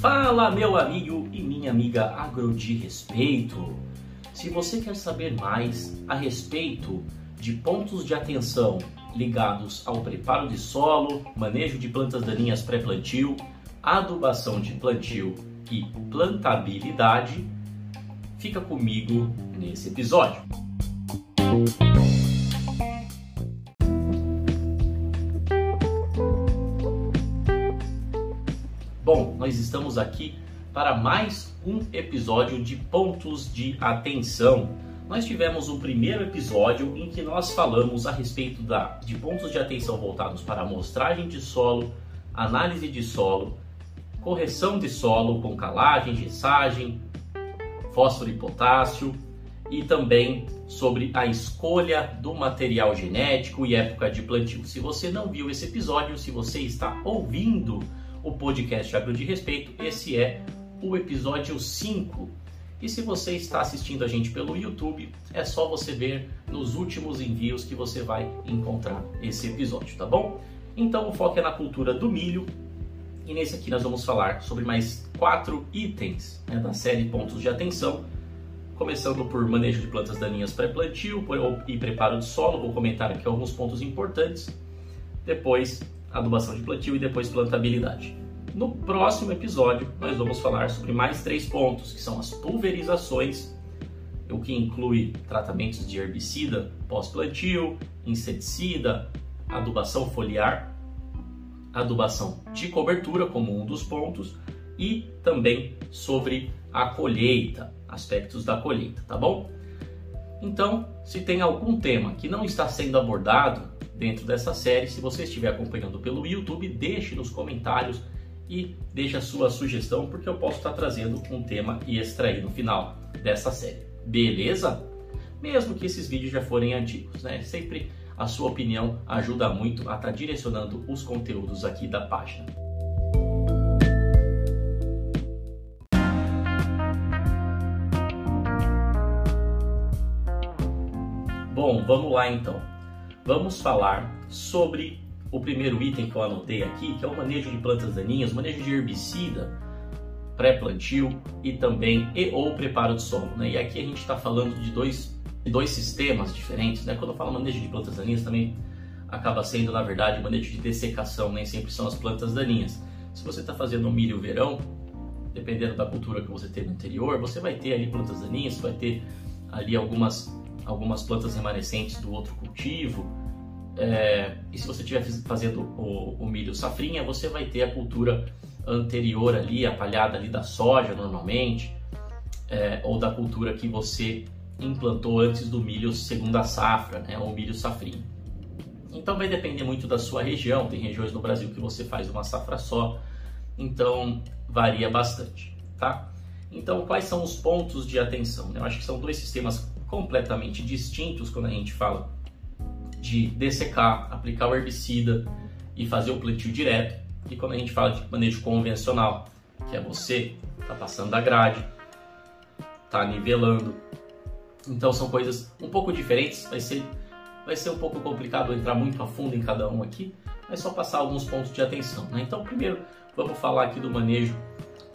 Fala, meu amigo e minha amiga agro de respeito. Se você quer saber mais a respeito de pontos de atenção ligados ao preparo de solo, manejo de plantas daninhas pré-plantio, adubação de plantio e plantabilidade, fica comigo nesse episódio. Bom, nós estamos aqui para mais um episódio de pontos de atenção. Nós tivemos um primeiro episódio em que nós falamos a respeito da, de pontos de atenção voltados para amostragem de solo, análise de solo, correção de solo com calagem, gessagem, fósforo e potássio e também sobre a escolha do material genético e época de plantio. Se você não viu esse episódio, se você está ouvindo o podcast Agro de Respeito. Esse é o episódio 5. E se você está assistindo a gente pelo YouTube, é só você ver nos últimos envios que você vai encontrar esse episódio, tá bom? Então o foco é na cultura do milho e nesse aqui nós vamos falar sobre mais quatro itens né, da série Pontos de Atenção, começando por manejo de plantas daninhas pré-plantio e preparo de solo. Vou comentar aqui alguns pontos importantes. Depois adubação de plantio e depois plantabilidade. No próximo episódio, nós vamos falar sobre mais três pontos, que são as pulverizações, o que inclui tratamentos de herbicida pós-plantio, inseticida, adubação foliar, adubação de cobertura como um dos pontos e também sobre a colheita, aspectos da colheita, tá bom? Então, se tem algum tema que não está sendo abordado, dentro dessa série. Se você estiver acompanhando pelo YouTube, deixe nos comentários e deixe a sua sugestão, porque eu posso estar trazendo um tema extra aí no final dessa série. Beleza? Mesmo que esses vídeos já forem antigos, né? Sempre a sua opinião ajuda muito a estar direcionando os conteúdos aqui da página. Bom, vamos lá então vamos falar sobre o primeiro item que eu anotei aqui, que é o manejo de plantas daninhas, manejo de herbicida, pré-plantio e também e ou preparo de solo. Né? E aqui a gente está falando de dois, de dois sistemas diferentes. Né? Quando eu falo manejo de plantas daninhas, também acaba sendo, na verdade, manejo de dessecação, nem sempre são as plantas daninhas. Se você está fazendo milho verão, dependendo da cultura que você teve anterior, você vai ter ali plantas daninhas, vai ter ali algumas algumas plantas remanescentes do outro cultivo. É, e se você estiver fazendo o, o, milho safrinha, você vai ter a cultura anterior ali, a palhada ali da soja normalmente, é, ou da cultura que você implantou antes do milho segunda safra, né, ou milho safrinha. Então vai depender muito da sua região, tem regiões no Brasil que você faz uma safra só, então varia bastante, tá? Então quais são os pontos de atenção? Eu acho que são dois sistemas completamente distintos quando a gente fala de dessecar, aplicar o herbicida e fazer o plantio direto, e quando a gente fala de manejo convencional, que é você tá passando a grade, tá nivelando. Então são coisas um pouco diferentes, vai ser vai ser um pouco complicado entrar muito a fundo em cada um aqui, mas só passar alguns pontos de atenção. Né? Então primeiro vamos falar aqui do manejo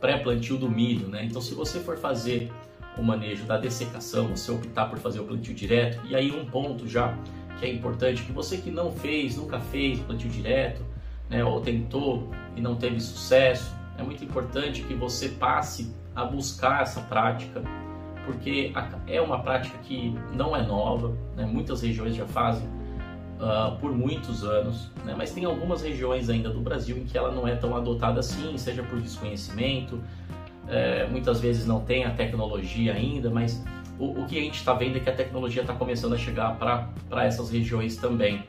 pré-plantio do milho. Né? Então se você for fazer o manejo da dessecação, você optar por fazer o plantio direto. E aí um ponto já que é importante, que você que não fez, nunca fez plantio direto, né, ou tentou e não teve sucesso, é muito importante que você passe a buscar essa prática, porque é uma prática que não é nova, né, muitas regiões já fazem uh, por muitos anos, né, mas tem algumas regiões ainda do Brasil em que ela não é tão adotada assim, seja por desconhecimento, é, muitas vezes não tem a tecnologia ainda, mas o, o que a gente está vendo é que a tecnologia está começando a chegar para essas regiões também.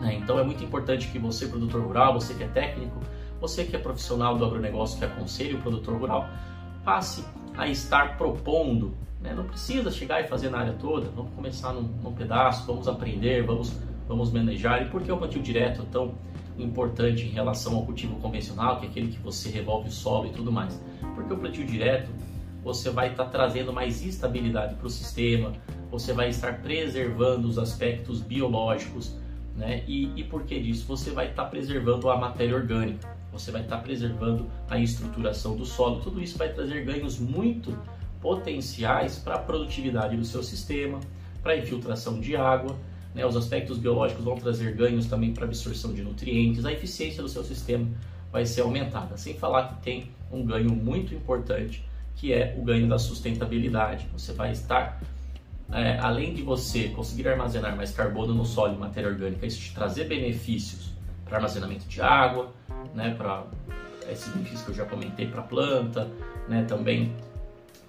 Né? Então é muito importante que você, produtor rural, você que é técnico, você que é profissional do agronegócio, que aconselha o produtor rural, passe a estar propondo. Né? Não precisa chegar e fazer na área toda, vamos começar num, num pedaço, vamos aprender, vamos, vamos manejar. E por que o plantio direto tão importante em relação ao cultivo convencional, que é aquele que você revolve o solo e tudo mais? Porque o plantio direto você vai estar trazendo mais estabilidade para o sistema, você vai estar preservando os aspectos biológicos Né? E, e por que disso? Você vai estar tá preservando a matéria orgânica, você vai estar tá preservando a estruturação do solo. Tudo isso vai trazer ganhos muito potenciais para a produtividade do seu sistema, para a infiltração de água. Né? Os aspectos biológicos vão trazer ganhos também para absorção de nutrientes, a eficiência do seu sistema vai ser aumentada. Sem falar que tem um ganho muito importante, que é o ganho da sustentabilidade. Você vai estar é, além de você conseguir armazenar mais carbono no solo e matéria orgânica, isso te trazer benefícios para armazenamento de água, né, para esses benefícios que eu já comentei para a planta, né, também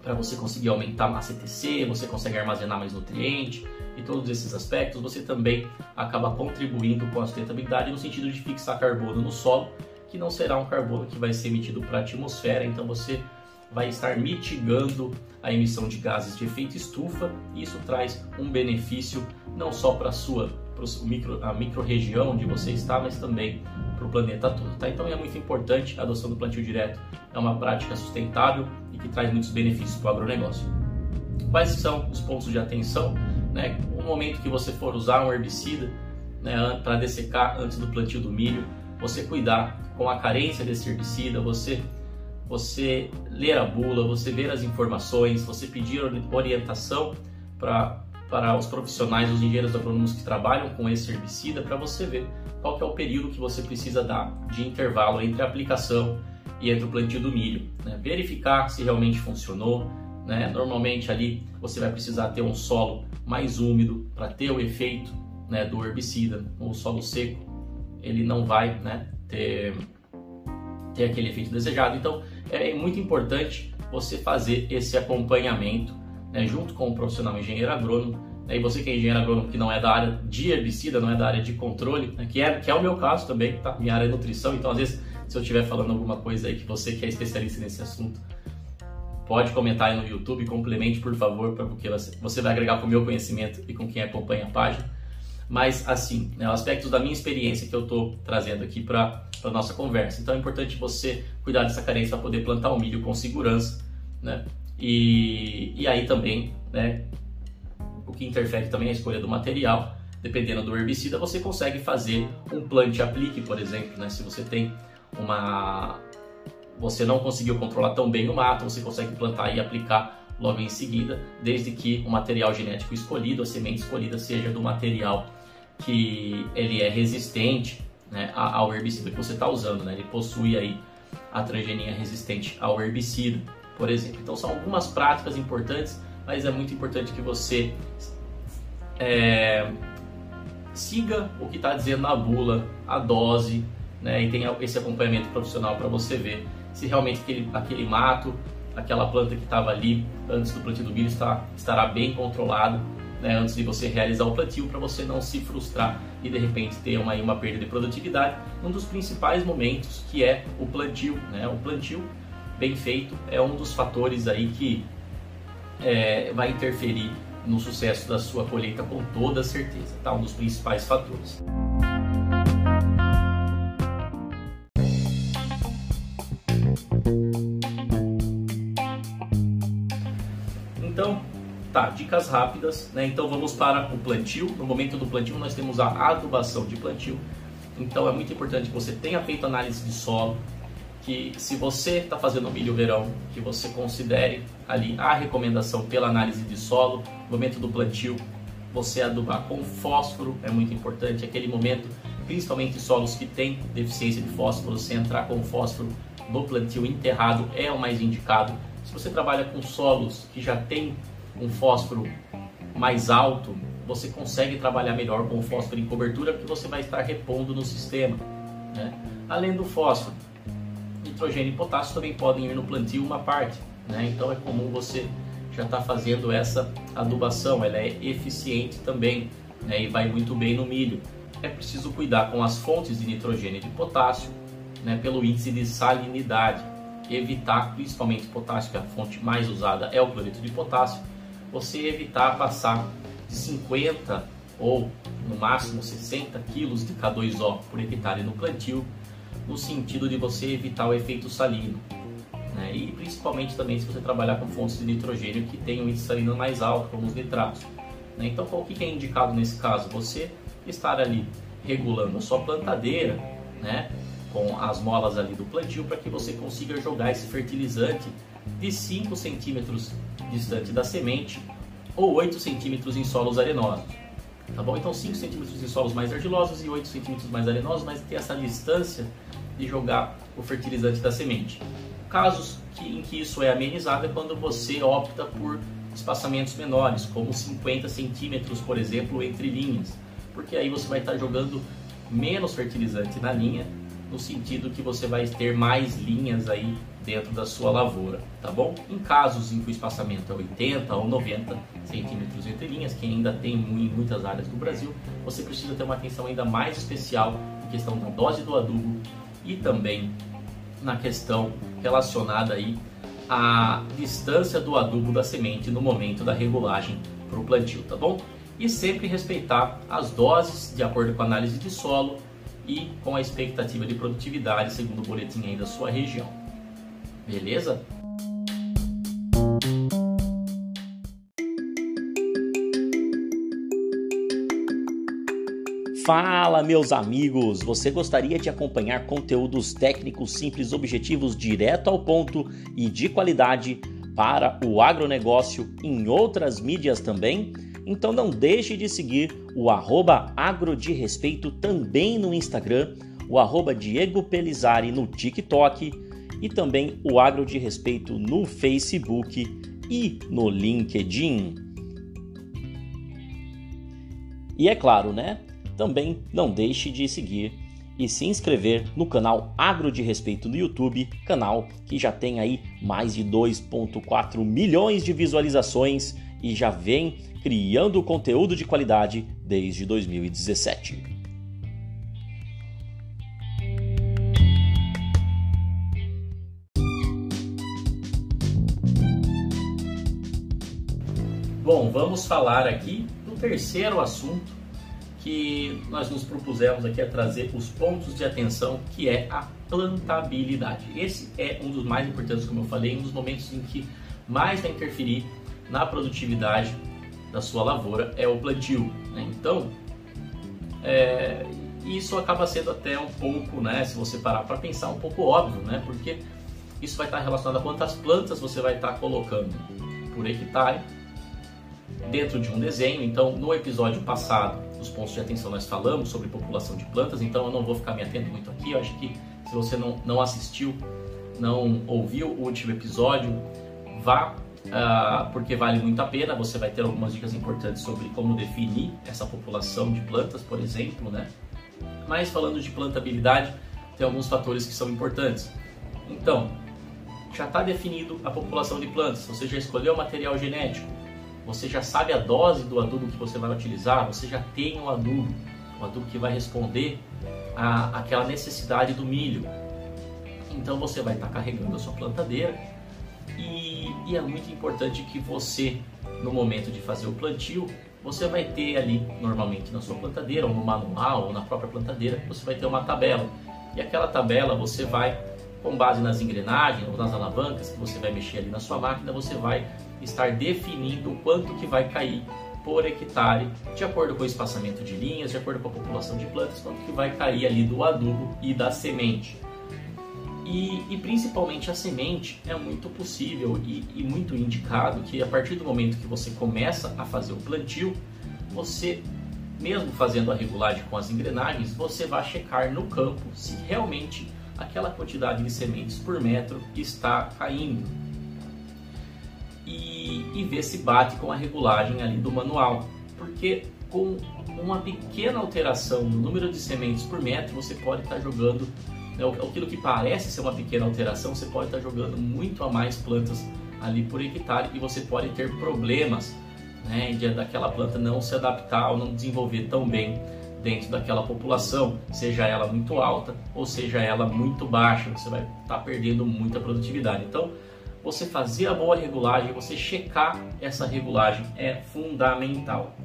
para você conseguir aumentar a ETC, você consegue armazenar mais nutriente e todos esses aspectos, você também acaba contribuindo com a sustentabilidade no sentido de fixar carbono no solo, que não será um carbono que vai ser emitido para a atmosfera, então você vai estar mitigando a emissão de gases de efeito estufa e isso traz um benefício não só para a sua micro, a micro-região onde você está, mas também para o planeta todo. Tá? Então é muito importante a adoção do plantio direto, é uma prática sustentável e que traz muitos benefícios para o agronegócio. Quais são os pontos de atenção? Né? No momento que você for usar um herbicida né, para dessecar antes do plantio do milho, você cuidar com a carência desse herbicida, você você ler a bula, você ver as informações, você pedir orientação para para os profissionais, os engenheiros agrônomos que trabalham com esse herbicida, para você ver qual é o período que você precisa dar de intervalo entre a aplicação e entre o plantio do milho. Né? Verificar se realmente funcionou. Né? Normalmente ali você vai precisar ter um solo mais úmido para ter o efeito né, do herbicida. O solo seco ele não vai né, ter, ter aquele efeito desejado. Então é muito importante você fazer esse acompanhamento né, junto com o profissional engenheiro agrônomo. Né, e você que é engenheiro agrônomo que não é da área de herbicida, não é da área de controle, né, que, é, que é o meu caso também, tá? minha área é nutrição, então às vezes se eu estiver falando alguma coisa aí que você que é especialista nesse assunto, pode comentar aí no YouTube, complemente por favor, porque você vai agregar com o meu conhecimento e com quem acompanha a página. Mas assim, né, aspectos da minha experiência que eu estou trazendo aqui para a nossa conversa. Então é importante você cuidar dessa carência para poder plantar o milho com segurança, né? E, e aí também, né, o que interfere também é a escolha do material. Dependendo do herbicida, você consegue fazer um plante-aplique, por exemplo, né? Se você tem uma... Você não conseguiu controlar tão bem o mato, você consegue plantar e aplicar logo em seguida, desde que o material genético escolhido, a semente escolhida seja do material que ele é resistente né, ao herbicida que você está usando, né? Ele possui aí a transgenia resistente ao herbicida, por exemplo. Então são algumas práticas importantes, mas é muito importante que você é, siga o que está dizendo na bula, a dose, né, e tenha esse acompanhamento profissional para você ver se realmente aquele, aquele mato, aquela planta que estava ali antes do plantio do milho está, estará bem controlado né, antes de você realizar o plantio para você não se frustrar e de repente ter uma, uma perda de produtividade. Um dos principais momentos que é o plantio, né? O plantio bem feito é um dos fatores aí que é, vai interferir no sucesso da sua colheita com toda certeza, tá? Um dos principais fatores. Então, tá, dicas rápidas, né? Então vamos para o plantio. No momento do plantio nós temos a adubação de plantio. Então é muito importante que você tenha feito análise de solo, que se você está fazendo milho verão, que você considere ali a recomendação pela análise de solo, no momento do plantio, você adubar com fósforo, é muito importante, aquele momento, principalmente solos que têm deficiência de fósforo, você entrar com fósforo no plantio enterrado é o mais indicado. Se você trabalha com solos que já tem um fósforo mais alto, você consegue trabalhar melhor com fósforo em cobertura porque você vai estar repondo no sistema. Né? Além do fósforo, nitrogênio e potássio também podem ir no plantio uma parte, né? Então é comum você já estar tá fazendo essa adubação, ela é eficiente também, né? E vai muito bem no milho. É preciso cuidar com as fontes de nitrogênio e de potássio, né? Pelo índice de salinidade, evitar, principalmente potássio, que é a fonte mais usada é o cloreto de potássio, você evitar passar de 50 ou no máximo 60 quilos de K2O por hectare no plantio no sentido de você evitar o efeito salino. Né? E principalmente também se você trabalhar com fontes de nitrogênio que têm um índice salino mais alto, como os nitratos. Né? Então, o que é indicado nesse caso? Você estar ali regulando a sua plantadeira, né? Com as molas ali do plantio para que você consiga jogar esse fertilizante de 5 centímetros distante da semente ou 8 centímetros em solos arenosos. Tá bom? Então 5 centímetros em solos mais argilosos e 8 centímetros mais arenosos, mas tem essa distância de jogar o fertilizante da semente. Casos que, em que isso é amenizado é quando você opta por espaçamentos menores, como 50 centímetros, por exemplo, entre linhas, porque aí você vai estar jogando menos fertilizante na linha, no sentido que você vai ter mais linhas aí dentro da sua lavoura, tá bom? Em casos em que o espaçamento é 80 ou 90 centímetros entre linhas, que ainda tem em muitas áreas do Brasil, você precisa ter uma atenção ainda mais especial em questão da dose do adubo e também na questão relacionada aí à distância do adubo da semente no momento da regulagem para o plantio, tá bom? E sempre respeitar as doses de acordo com a análise de solo e com a expectativa de produtividade segundo o boletim aí da sua região. Beleza? Fala, meus amigos! Você gostaria de acompanhar conteúdos técnicos simples, objetivos, direto ao ponto e de qualidade para o agronegócio em outras mídias também? Então não deixe de seguir o arroba respeito também no Instagram, o arroba Diego Pelizari no TikTok e também o Agro de Respeito no Facebook e no LinkedIn. E é claro, né? Também não deixe de seguir e se inscrever no canal Agro de Respeito no YouTube, canal que já tem aí mais de 2.4 milhões de visualizações e já vem criando conteúdo de qualidade desde 2017. Bom, vamos falar aqui do terceiro assunto que nós nos propusemos aqui a trazer os pontos de atenção, que é a plantabilidade. Esse é um dos mais importantes, como eu falei, um dos momentos em que mais vai interferir na produtividade da sua lavoura é o plantio. Né? Então, é, isso acaba sendo até um pouco, né, se você parar para pensar, um pouco óbvio, né? Porque isso vai estar relacionado a quantas plantas você vai estar colocando por hectare dentro de um desenho. Então, no episódio passado, os pontos de atenção nós falamos sobre população de plantas, então eu não vou ficar me atendo muito aqui. Eu acho que se você não, não assistiu, não ouviu o último episódio, vá, uh, porque vale muito a pena. Você vai ter algumas dicas importantes sobre como definir essa população de plantas, por exemplo, né? Mas falando de plantabilidade, tem alguns fatores que são importantes. Então, já está definido a população de plantas, você já escolheu o material genético, você já sabe a dose do adubo que você vai utilizar, você já tem o adubo, o adubo que vai responder a aquela necessidade do milho. Então você vai estar carregando a sua plantadeira e, e é muito importante que você, no momento de fazer o plantio, você vai ter ali, normalmente na sua plantadeira, ou no manual, ou na própria plantadeira, você vai ter uma tabela. E aquela tabela você vai, com base nas engrenagens ou nas alavancas que você vai mexer ali na sua máquina, você vai estar definindo o quanto que vai cair por hectare, de acordo com o espaçamento de linhas, de acordo com a população de plantas, quanto que vai cair ali do adubo e da semente. E, e principalmente a semente é muito possível e, e muito indicado que a partir do momento que você começa a fazer o plantio, você mesmo fazendo a regulagem com as engrenagens, você vai checar no campo se realmente aquela quantidade de sementes por metro está caindo e, ver se bate com a regulagem ali do manual. Porque com uma pequena alteração no número de sementes por metro, você pode estar jogando né, aquilo que parece ser uma pequena alteração, você pode estar jogando muito a mais plantas ali por hectare e você pode ter problemas né, de daquela planta não se adaptar ou não desenvolver tão bem dentro daquela população, seja ela muito alta ou seja ela muito baixa, você vai estar perdendo muita produtividade. Então, você fazer a boa regulagem, você checar essa regulagem é fundamental.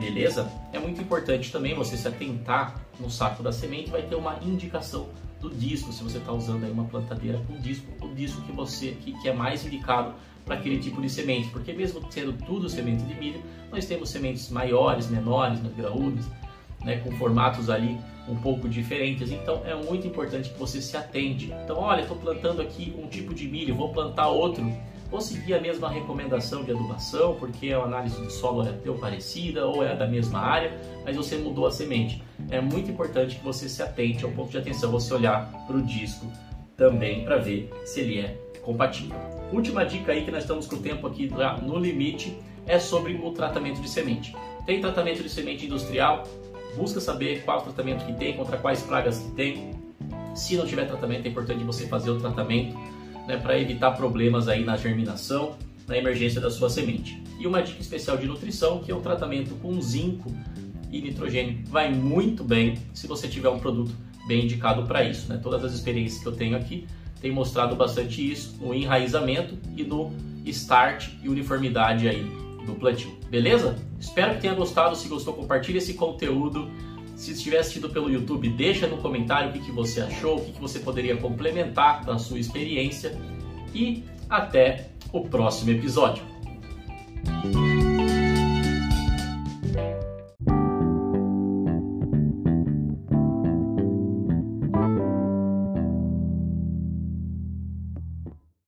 Beleza? É muito importante também você se atentar no saco da semente, vai ter uma indicação do disco, se você está usando aí uma plantadeira com disco, o disco que você que, que é mais indicado para aquele tipo de semente, porque mesmo sendo tudo semente de milho, nós temos sementes maiores, menores, mais graúdas, né, com formatos ali um pouco diferentes. Então é muito importante que você se atente. Então, olha, estou plantando aqui um tipo de milho, vou plantar outro. Vou seguir a mesma recomendação de adubação, porque a análise de solo é teu parecida ou é da mesma área, mas você mudou a semente. É muito importante que você se atente ao ponto de atenção, você olhar para o disco também para ver se ele é compatível. Última dica aí que nós estamos com o tempo aqui no limite é sobre o tratamento de semente. Tem tratamento de semente industrial, busca saber qual tratamento que tem, contra quais pragas que tem. Se não tiver tratamento, é importante você fazer o tratamento né, para evitar problemas aí na germinação, na emergência da sua semente. E uma dica especial de nutrição, que é o tratamento com zinco e nitrogênio. Vai muito bem se você tiver um produto bem indicado para isso. Né? Todas as experiências que eu tenho aqui têm mostrado bastante isso no enraizamento e no start e uniformidade aí do plantio. Beleza? Espero que tenha gostado. Se gostou, compartilhe esse conteúdo. Se estiver assistindo pelo YouTube, deixa no comentário o que, que você achou, o que, que você poderia complementar da sua experiência. E até o próximo episódio.